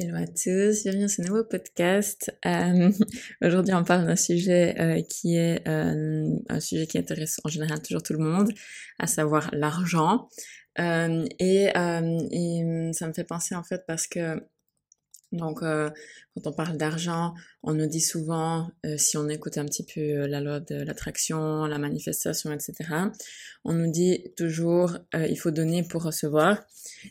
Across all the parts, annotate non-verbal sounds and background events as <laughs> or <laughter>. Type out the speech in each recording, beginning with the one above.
Hello à tous, bienvenue dans ce nouveau podcast. Euh, <laughs> Aujourd'hui, on parle d'un sujet euh, qui est euh, un sujet qui intéresse en général toujours tout le monde, à savoir l'argent. Euh, et, euh, et ça me fait penser en fait parce que donc, euh, quand on parle d'argent, on nous dit souvent, euh, si on écoute un petit peu euh, la loi de l'attraction, la manifestation, etc., on nous dit toujours, il faut donner pour recevoir.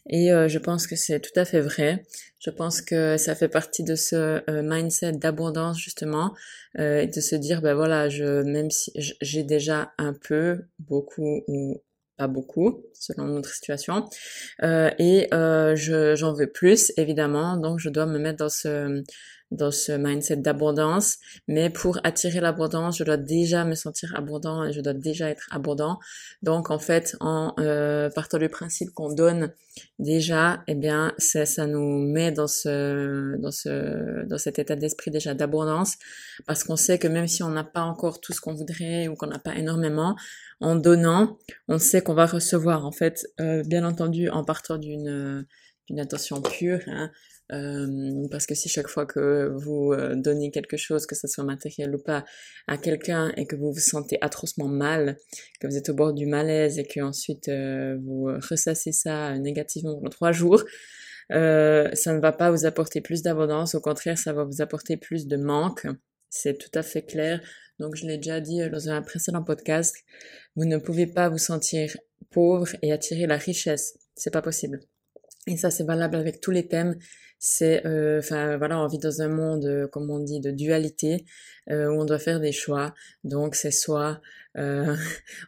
Et je pense que c'est tout à fait vrai. Je pense que ça fait partie de ce mindset d'abondance, justement, et de se dire, ben voilà, je, même si j'ai déjà un peu, beaucoup ou pas beaucoup, selon notre situation. Euh, et euh, j'en veux plus, évidemment, donc je dois me mettre dans ce dans ce mindset d'abondance. Mais pour attirer l'abondance, je dois déjà me sentir abondant et je dois déjà être abondant. Donc en fait, en euh, partant du principe qu'on donne déjà, eh bien, ça, ça nous met dans ce dans ce dans cet état d'esprit déjà d'abondance, parce qu'on sait que même si on n'a pas encore tout ce qu'on voudrait ou qu'on n'a pas énormément, en donnant, on sait qu'on va recevoir. En fait, euh, bien entendu, en partant d'une d'une intention pure, hein, euh, parce que si chaque fois que vous euh, donnez quelque chose, que ce soit matériel ou pas, à quelqu'un et que vous vous sentez atrocement mal, que vous êtes au bord du malaise et que ensuite euh, vous ressassez ça négativement pendant trois jours, euh, ça ne va pas vous apporter plus d'abondance, au contraire, ça va vous apporter plus de manque. C'est tout à fait clair. Donc, je l'ai déjà dit dans un précédent podcast, vous ne pouvez pas vous sentir pauvre et attirer la richesse. C'est pas possible. Et ça, c'est valable avec tous les thèmes. C'est euh, enfin voilà on vit dans un monde euh, comme on dit de dualité euh, où on doit faire des choix. Donc c'est soit <laughs>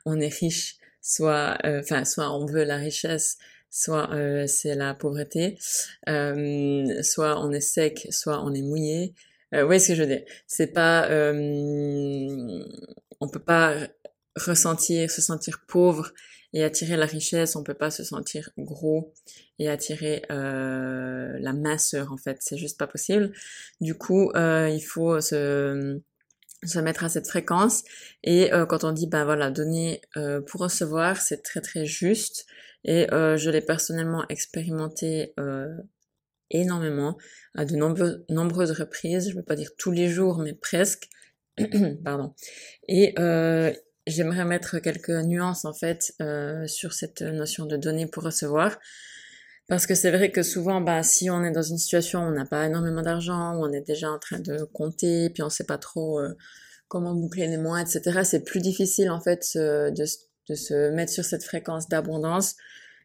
on est riche soit enfin soit on veut la richesse soit c'est la pauvreté. Soit on est sec soit on est mouillé. Euh, oui ce que je veux dire? C'est pas on peut pas ressentir se sentir pauvre et attirer la richesse, on peut pas se sentir gros et attirer euh, la masseur en fait, c'est juste pas possible. Du coup, euh, il faut se se mettre à cette fréquence. Et euh, quand on dit ben voilà donner euh, pour recevoir c'est très très juste. Et euh, je l'ai personnellement expérimenté énormément à de nombreuses reprises. Je veux pas dire tous les jours mais presque. <clears throat> Pardon. Et j'aimerais mettre quelques nuances en fait euh, sur cette notion de donner pour recevoir. Parce que c'est vrai que souvent, bah, si on est dans une situation où on n'a pas énormément d'argent, où on est déjà en train de compter, puis on sait pas trop euh, comment boucler les mois, etc., c'est plus difficile en fait de, se mettre sur cette fréquence d'abondance.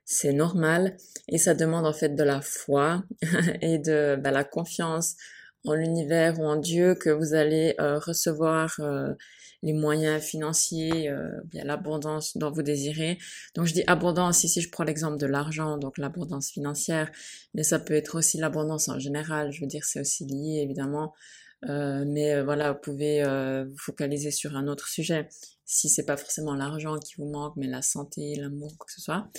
C'est normal et ça demande en fait de la foi <laughs> et de bah, la confiance en l'univers ou en Dieu que vous allez euh, recevoir les moyens financiers, euh, bien l'abondance dont vous désirez. Donc je dis abondance ici, je prends l'exemple de l'argent, donc l'abondance financière, mais ça peut être aussi l'abondance en général. Je veux dire, c'est aussi lié évidemment. Euh, mais voilà, vous pouvez vous focaliser sur un autre sujet si c'est pas forcément l'argent qui vous manque, mais la santé, l'amour, quoi que ce soit.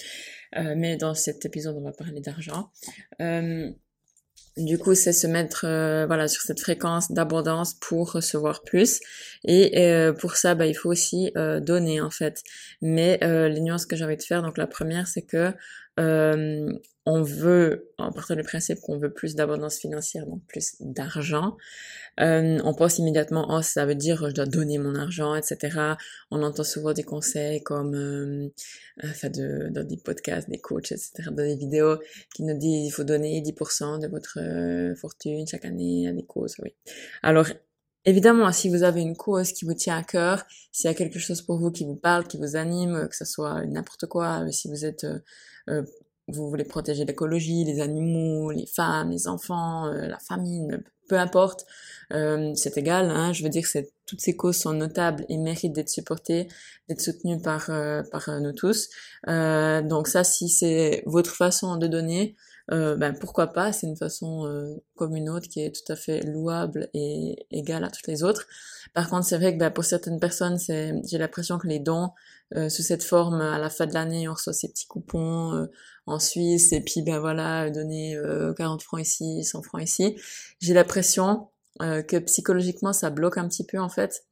mais dans cet épisode, on va parler d'argent. Du coup, c'est se mettre euh, voilà sur cette fréquence d'abondance pour recevoir plus. Et euh, pour ça, bah, il faut aussi euh, donner en fait. Mais les nuances que j'ai envie de faire, donc la première, c'est que on veut, en partant du principe qu'on veut plus d'abondance financière, donc plus d'argent, euh, on pense immédiatement, oh, ça veut dire je dois donner mon argent, etc. On entend souvent des conseils comme, euh, enfin, de, dans des podcasts, des coachs, etc., dans des vidéos qui nous disent il faut donner 10% de votre euh, fortune chaque année à des causes, oui. Alors, Évidemment, si vous avez une cause qui vous tient à cœur, s'il y a quelque chose pour vous qui vous parle, qui vous anime, que ce soit n'importe quoi, si vous êtes euh, vous voulez protéger l'écologie, les animaux, les femmes, les enfants, euh, la famille, peu importe, euh, c'est égal. Hein, je veux dire que toutes ces causes sont notables et méritent d'être supportées, d'être soutenues par euh, par nous tous. donc ça, si c'est votre façon de donner, ben pourquoi pas C'est une façon comme une autre qui est tout à fait louable et égale à toutes les autres. Par contre, c'est vrai que ben, pour certaines personnes, c'est j'ai l'impression que les dons sous cette forme, à la fin de l'année, on reçoit ces petits coupons en Suisse et puis ben voilà donner 40 euh, francs ici 100 francs ici j'ai l'impression euh, que psychologiquement ça bloque un petit peu en fait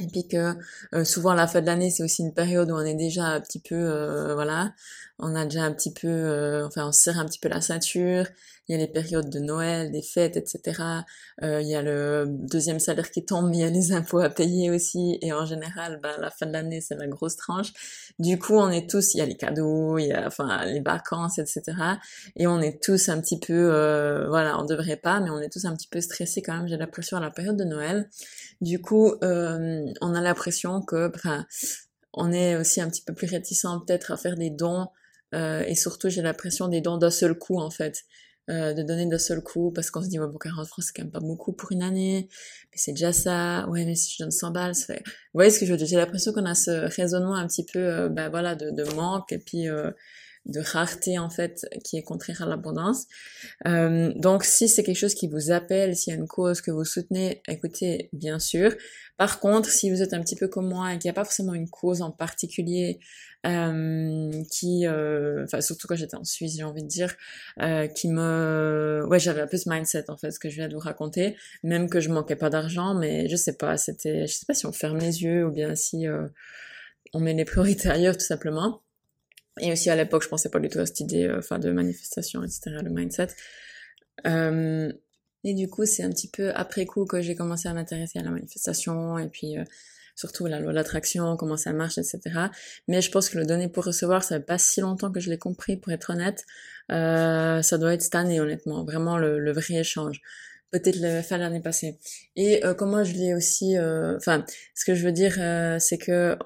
et puis que euh, souvent la fin de l'année c'est aussi une période où on est déjà un petit peu voilà on a déjà un petit peu, euh, enfin on serre un petit peu la ceinture, il y a les périodes de Noël, des fêtes, etc. Euh, il y a le deuxième salaire qui tombe, il y a les impôts à payer aussi, et en général, ben, la fin de l'année, c'est la grosse tranche. Du coup, on est tous, il y a les cadeaux, il y a enfin les vacances, etc. Et on est tous un petit peu, euh, voilà, on devrait pas, mais on est tous un petit peu stressés quand même. J'ai l'impression à la période de Noël. Du coup, euh, on a l'impression que, enfin, on est aussi un petit peu plus réticent peut-être à faire des dons. Euh, et surtout, j'ai l'impression des dons d'un seul coup, en fait. Euh, de donner d'un seul coup parce qu'on se dit ouais bon 40 francs c'est quand même pas beaucoup pour une année. Mais c'est déjà ça. Ouais mais si je donne 100 balles ça fait... vous voyez ce que je veux dire? J'ai l'impression qu'on a ce raisonnement un petit peu euh, ben voilà de, de manque. Et puis euh, de rareté en fait qui est contraire à l'abondance. Euh, donc si c'est quelque chose qui vous appelle, s'il y a une cause que vous soutenez, écoutez, bien sûr. Par contre, si vous êtes un petit peu comme moi et qu'il n'y a pas forcément une cause en particulier euh, qui, euh, enfin surtout quand j'étais en Suisse, j'ai envie de dire, euh, qui me, ouais, j'avais un peu ce mindset en fait, ce que je viens de vous raconter, même que je manquais pas d'argent, mais je sais pas, c'était, je sais pas si on ferme les yeux ou bien si on met les priorités <laughs> ailleurs tout simplement. Et aussi à l'époque, je pensais pas du tout à cette idée, euh, enfin, de manifestation, etc., le mindset. Euh, et du coup, c'est un petit peu après coup que j'ai commencé à m'intéresser à la manifestation et puis euh, surtout la loi d'attraction, comment ça marche, etc. Mais je pense que le donner pour recevoir, ça fait pas si longtemps que je l'ai compris, pour être honnête. Euh, ça doit être cette année, honnêtement, vraiment le, le vrai échange. Peut-être le faire l'année passée. Et euh, comment je l'ai aussi, enfin, ce que je veux dire, c'est que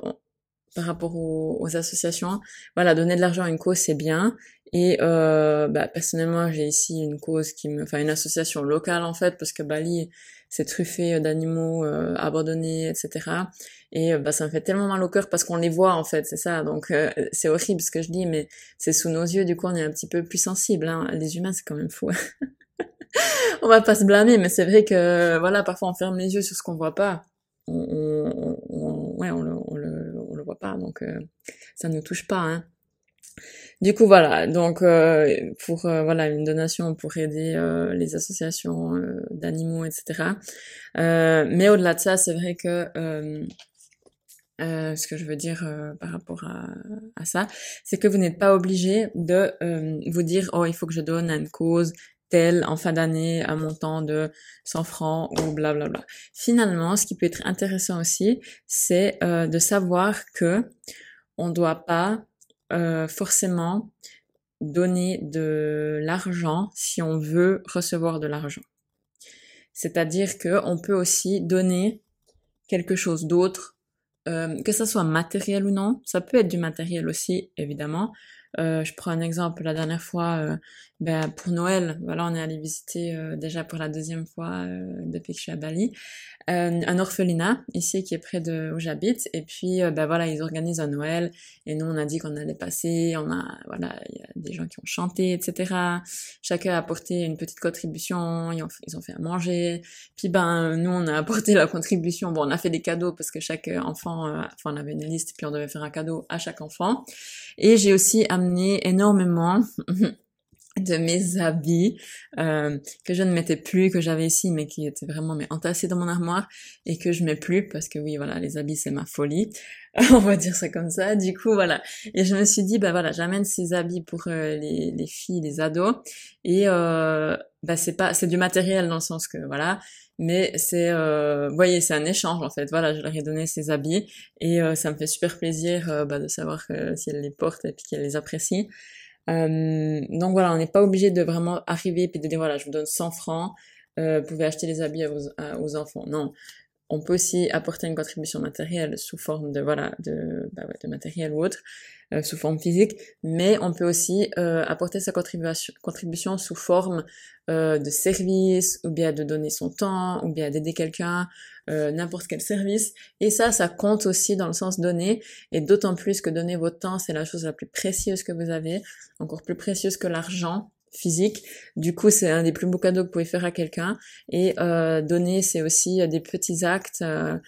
par rapport aux, associations. Voilà, donner de l'argent à une cause, c'est bien. Et euh, bah, personnellement, j'ai ici une cause qui me, enfin une association locale en fait, parce que Bali c'est truffé d'animaux euh, abandonnés, etc. Et euh, bah ça me fait tellement mal au cœur parce qu'on les voit en fait, c'est ça. Donc euh, c'est horrible ce que je dis, mais c'est sous nos yeux. Du coup, on est un petit peu plus sensible. Hein. Les humains, c'est quand même fou. <laughs> on va pas se blâmer, mais c'est vrai que voilà, parfois on ferme les yeux sur ce qu'on voit pas. On, on, on ouais, on le, on le voit donc euh, ça ne touche pas. Hein. Du coup, voilà. Donc, euh, pour euh, voilà une donation pour aider les associations d'animaux, etc. mais au-delà de ça, c'est vrai que ce que je veux dire par rapport à, à ça, c'est que vous n'êtes pas obligé de vous dire oh il faut que je donne à une cause en fin d'année un montant de 100 francs ou blablabla. Bla bla. Finalement, ce qui peut être intéressant aussi, c'est euh, de savoir que on doit pas euh, forcément donner de l'argent si on veut recevoir de l'argent. C'est-à-dire que on peut aussi donner quelque chose d'autre, euh, que ça soit matériel ou non. Ça peut être du matériel aussi, évidemment. Je prends un exemple. La dernière fois, ben, pour Noël, voilà, on est allé visiter euh, déjà pour la deuxième fois depuis que je suis à Bali, un orphelinat ici qui est près de où j'habite. Et puis, ben voilà, ils organisent un Noël. Et nous, on a dit qu'on allait passer. On a, voilà, il y a des gens qui ont chanté, etc. Chacun a apporté une petite contribution. Ils ont, ils ont fait à manger. Puis ben, nous, on a apporté la contribution. Bon, on a fait des cadeaux parce que chaque enfant, enfin, on avait une liste. Puis on devait faire un cadeau à chaque enfant. Et j'ai aussi amené énormément <laughs> de mes habits euh, que je ne mettais plus, que j'avais ici, mais qui étaient vraiment mais entassés dans mon armoire et que je mets plus parce que oui, voilà, les habits c'est ma folie, <laughs> on va dire ça comme ça. Du coup, voilà. Et je me suis dit, bah voilà, j'amène ces habits pour euh, les, les, filles, les ados, et euh, bah c'est pas, c'est du matériel dans le sens que voilà, mais c'est, euh, vous voyez, c'est un échange en fait. Voilà, je leur ai donné ces habits et euh, ça me fait super plaisir euh, bah, de savoir si elles les portent et puis qu'elles les apprécient. Euh, donc voilà, on n'est pas obligé de vraiment arriver et de dire voilà, je vous donne 100 francs, vous pouvez acheter les habits aux, enfants. Non, on peut aussi apporter une contribution matérielle sous forme de voilà de, bah de matériel ou autre euh, sous forme physique mais on peut aussi euh, apporter sa contribution sous forme euh, de service ou bien de donner son temps ou bien d'aider quelqu'un euh, n'importe quel service. Et ça ça compte aussi dans le sens donner. Et d'autant plus que donner votre temps c'est la chose la plus précieuse que vous avez encore plus précieuse que l'argent physique. Du coup, c'est un des plus beaux cadeaux que vous pouvez faire à quelqu'un. Et euh, donner, c'est aussi des petits actes euh,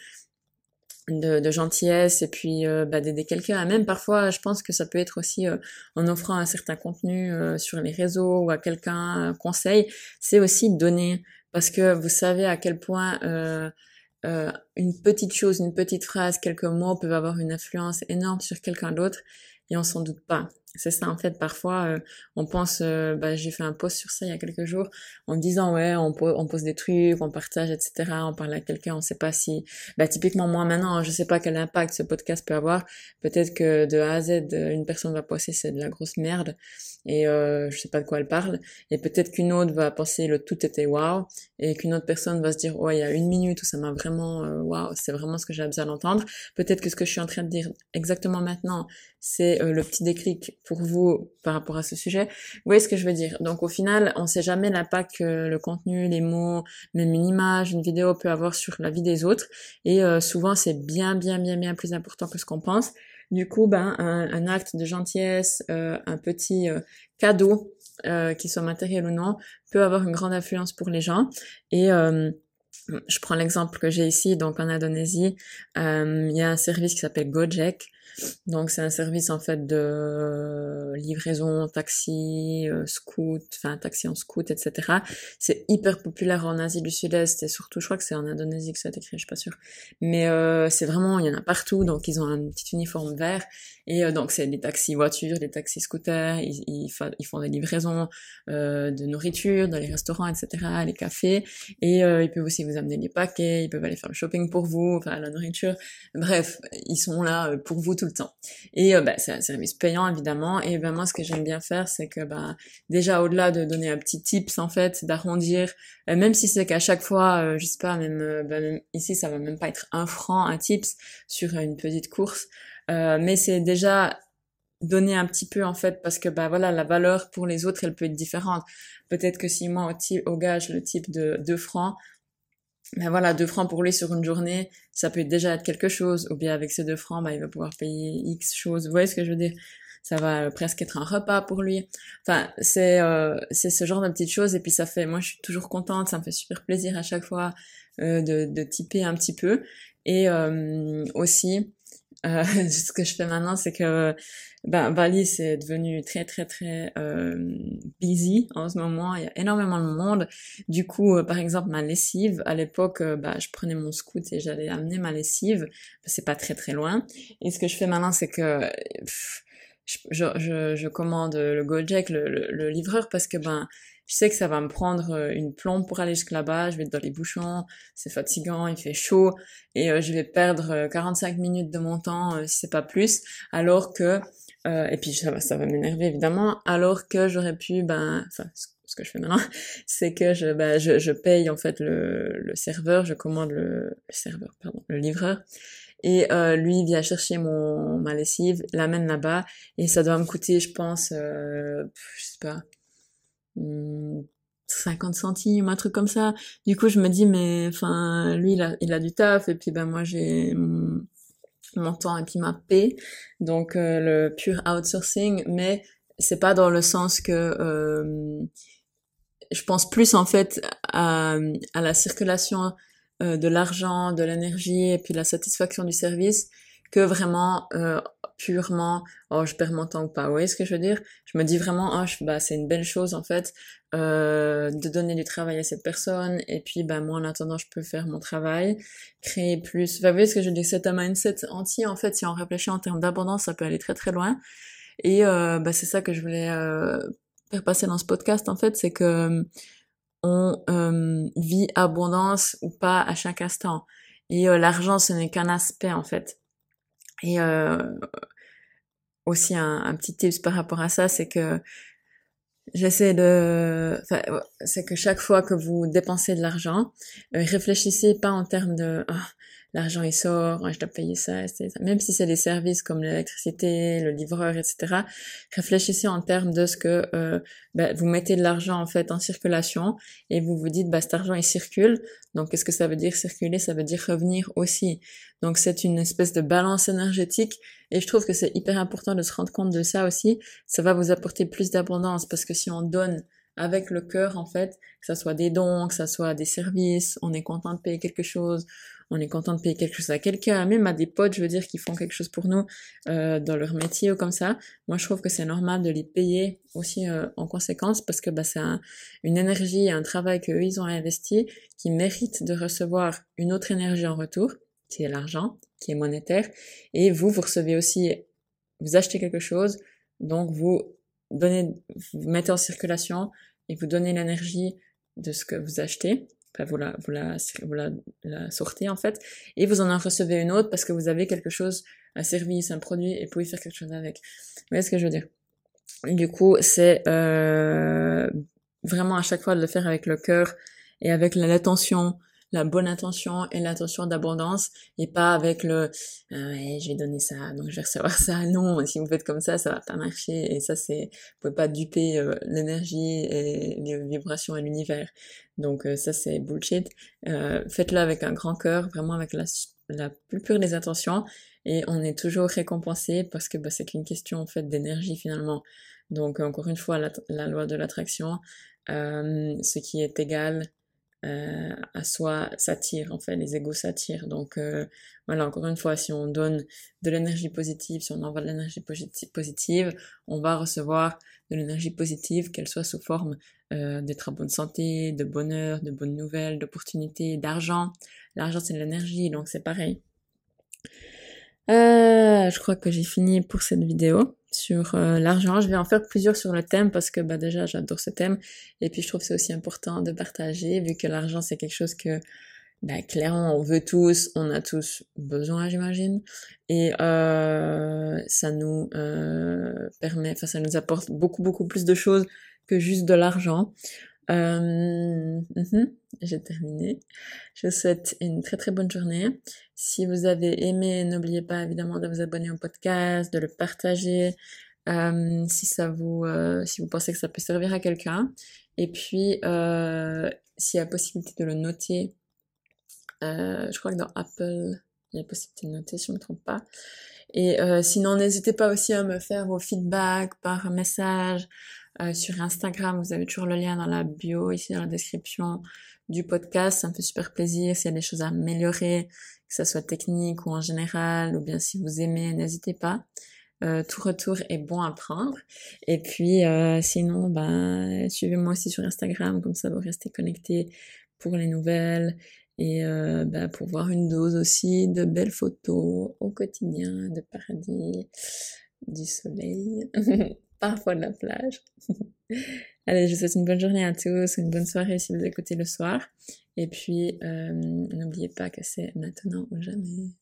de, gentillesse et puis euh, bah, d'aider quelqu'un. Même parfois, je pense que ça peut être aussi euh, en offrant un certain contenu euh, sur les réseaux ou à quelqu'un un conseil. C'est aussi donner parce que vous savez à quel point une petite chose, une petite phrase, quelques mots peuvent avoir une influence énorme sur quelqu'un d'autre et on s'en doute pas. C'est ça en fait parfois euh, on pense euh, bah, j'ai fait un post sur ça il y a quelques jours en disant ouais on, on pose des trucs on partage etc on parle à quelqu'un on sait pas si bah typiquement moi maintenant je sais pas quel impact ce podcast peut avoir. Peut-être que de A à Z une personne va penser c'est de la grosse merde et euh, je sais pas de quoi elle parle. Et peut-être qu'une autre va penser le tout était waouh et qu'une autre personne va se dire ouais il y a une minute où ça m'a vraiment euh, waouh c'est vraiment ce que j'ai besoin d'entendre. Peut-être que ce que je suis en train de dire exactement maintenant c'est le petit déclic pour vous par rapport à ce sujet. Vous voyez ce que je veux dire? Donc au final, on sait jamais l'impact que le contenu, les mots, même une image, une vidéo peut avoir sur la vie des autres. Et euh, souvent, c'est bien, bien, bien, bien plus important que ce qu'on pense. Du coup, ben, un, acte de gentillesse, euh, un petit euh, cadeau, qui soit matériel ou non, peut avoir une grande influence pour les gens. Et je prends l'exemple que j'ai ici, donc en Indonésie, il y a un service qui s'appelle Gojek, donc c'est un service en fait de livraison, taxi, euh, scoot, enfin taxi en scoot, etc. C'est hyper populaire en Asie du Sud-Est et surtout je crois que c'est en Indonésie que ça a été créé, je suis pas sûre. Mais euh, c'est vraiment, il y en a partout, donc ils ont un petit uniforme vert et euh, donc c'est des taxis voitures, des taxis scooters, ils, ils, font des livraisons euh, de nourriture dans les restaurants, etc., les cafés et euh, ils peuvent aussi vous amener des paquets, ils peuvent aller faire le shopping pour vous, enfin la nourriture. Bref, ils sont là pour vous tout le temps. Et euh, bah, c'est un service payant évidemment. Et ben moi, ce que j'aime bien faire, c'est que bah, déjà au-delà de donner un petit tips en fait, d'arrondir, euh, même si c'est qu'à chaque fois, euh, je sais pas, même, bah, même, ici, ça va même pas être un franc, un tips sur une petite course, mais c'est déjà donner un petit peu en fait parce que bah voilà la valeur pour les autres elle peut être différente peut-être que si moi au, au gage le type de 2 francs ben voilà, deux francs pour lui sur une journée, ça peut déjà être quelque chose. Ou bien avec ces deux francs, ben, il va pouvoir payer X choses. Vous voyez ce que je veux dire? Ça va euh, presque être un repas pour lui. Enfin, c'est euh, c'est ce genre de petites choses. Et puis ça fait, moi je suis toujours contente, ça me fait super plaisir à chaque fois euh, de, de typer un petit peu. Et euh, aussi, euh, <laughs> ce que je fais maintenant, c'est que ben, Bali, c'est devenu très, très, très euh, busy en ce moment. Il y a énormément de monde. Du coup, euh, par exemple, ma lessive, à l'époque, euh, bah, je prenais mon scoot et j'allais amener ma lessive. C'est pas très, très loin. Et ce que je fais maintenant, c'est que je, je, je, commande le Gojek, le, le, le livreur, parce que ben je sais que ça va me prendre euh, une plombe pour aller jusque là-bas, je vais être dans les bouchons, c'est fatigant, il fait chaud, et euh, je vais perdre 45 euh, minutes de mon temps, c'est pas plus, alors que, et puis ça va, ça va m'énerver évidemment, alors que j'aurais pu, ben, enfin, ce que je fais maintenant, <laughs> c'est que je, ben, je, je, paye en fait le, le serveur, je commande le, le, serveur, pardon, le livreur, et euh, lui vient chercher mon ma lessive, l'amène là-bas, et ça doit me coûter, je pense, euh, je sais pas, 50 centimes, un truc comme ça. Du coup, je me dis, mais enfin, lui, il a, il a du taf, et puis ben moi, j'ai mon, temps et puis ma paix, donc euh, le pur outsourcing, mais c'est pas dans le sens que euh, je pense plus en fait à, à la circulation euh, de l'argent, de l'énergie et puis la satisfaction du service que vraiment euh, purement oh je perds mon temps ou pas. Vous voyez ce que je veux dire? Je me dis vraiment oh bah c'est une belle chose en fait euh, de donner du travail à cette personne. Et puis bah moi en attendant je peux faire mon travail, créer plus. vous voyez ce que je dire? C'est un mindset entier en fait si on réfléchit en termes d'abondance ça peut aller très très loin. Et euh, bah c'est ça que je voulais euh, faire passer dans ce podcast en fait c'est que on euh, vit abondance ou pas à chaque instant. Et euh, l'argent ce n'est qu'un aspect en fait et aussi un, petit tips par rapport à ça, c'est que j'essaie de, c'est que chaque fois que vous dépensez de l'argent, euh, réfléchissez pas en termes de ah, l'argent il sort, je dois payer ça. Même si c'est des services comme l'électricité, le livreur, etc. Réfléchissez en termes de ce que euh, bah, vous mettez de l'argent en fait en circulation et vous vous dites bah cet argent il circule. Donc qu'est-ce que ça veut dire circuler? Ça veut dire revenir aussi. Donc c'est une espèce de balance énergétique et je trouve que c'est hyper important de se rendre compte de ça aussi. Ça va vous apporter plus d'abondance parce que si on donne avec le cœur en fait, que ça soit des dons, que ça soit des services, on est content de payer quelque chose, on est content de payer quelque chose à quelqu'un, même à des potes, je veux dire, qui font quelque chose pour nous euh, dans leur métier ou comme ça. Moi, je trouve que c'est normal de les payer aussi euh, en conséquence parce que bah, c'est une énergie et un travail qu'eux, ils ont investi qui mérite de recevoir une autre énergie en retour, qui est l'argent, qui est monétaire. Et vous, vous recevez aussi, vous achetez quelque chose, Donc vous donnez, vous mettez en circulation et vous donnez l'énergie de ce que vous achetez. Vous la sortez en fait, et vous en recevez une autre parce que vous avez quelque chose, un service, un produit, et vous pouvez faire quelque chose avec. Vous voyez ce que je veux dire? Du coup, c'est euh, vraiment à chaque fois de le faire avec le cœur et avec l'attention la bonne intention et l'intention d'abondance et pas avec le euh, ouais, je vais donner ça donc je vais recevoir ça. <laughs> Non si vous faites comme ça ça va pas marcher et ça c'est vous pouvez pas duper euh, l'énergie et les vibrations et l'univers. Donc euh, ça c'est bullshit. Euh, faites-le avec un grand cœur vraiment avec la, la plus pure des intentions et on est toujours récompensé parce que bah, c'est qu'une question en fait d'énergie finalement. Donc encore une fois la, la loi de l'attraction ce qui est égal euh, à soi s'attire, en fait, les égos s'attirent. Donc euh, voilà, encore une fois, si on donne de l'énergie positive, si on envoie de l'énergie positive, on va recevoir de l'énergie positive, qu'elle soit sous forme euh, d'être en bonne santé, de bonheur, de bonnes nouvelles, d'opportunités, d'argent. L'argent, c'est de l'énergie, donc c'est pareil. Je crois que j'ai fini pour cette vidéo sur euh, l'argent. Je vais en faire plusieurs sur le thème parce que bah déjà j'adore ce thème et puis je trouve c'est aussi important de partager vu que l'argent c'est quelque chose que bah, clairement on veut tous, on a tous besoin j'imagine et euh, ça nous euh, permet, enfin ça nous apporte beaucoup beaucoup plus de choses que juste de l'argent. Mhm, j'ai terminé. Je vous souhaite une très très bonne journée. Si vous avez aimé, n'oubliez pas évidemment de vous abonner au podcast, de le partager, euh, si ça vous, euh, si vous pensez que ça peut servir à quelqu'un. Et puis, euh, s'il y a possibilité de le noter, je crois que dans Apple, il y a possibilité de noter si je ne me trompe pas. Et sinon, n'hésitez pas aussi à me faire vos feedbacks par message, sur Instagram. Vous avez toujours le lien dans la bio, ici dans la description du podcast. Ça me fait super plaisir. S'il y a des choses à améliorer, que ça soit technique ou en général, ou bien si vous aimez, n'hésitez pas. Euh, tout retour est bon à prendre. Et puis euh, sinon, ben, suivez-moi aussi sur Instagram, comme ça vous restez connectés pour les nouvelles et euh, ben, pour voir une dose aussi de belles photos au quotidien, de paradis, du soleil. <laughs> parfois de la plage. <laughs> Allez, je vous souhaite une bonne journée à tous, une bonne soirée si vous écoutez le soir. Et puis, euh, n'oubliez pas que c'est maintenant ou jamais.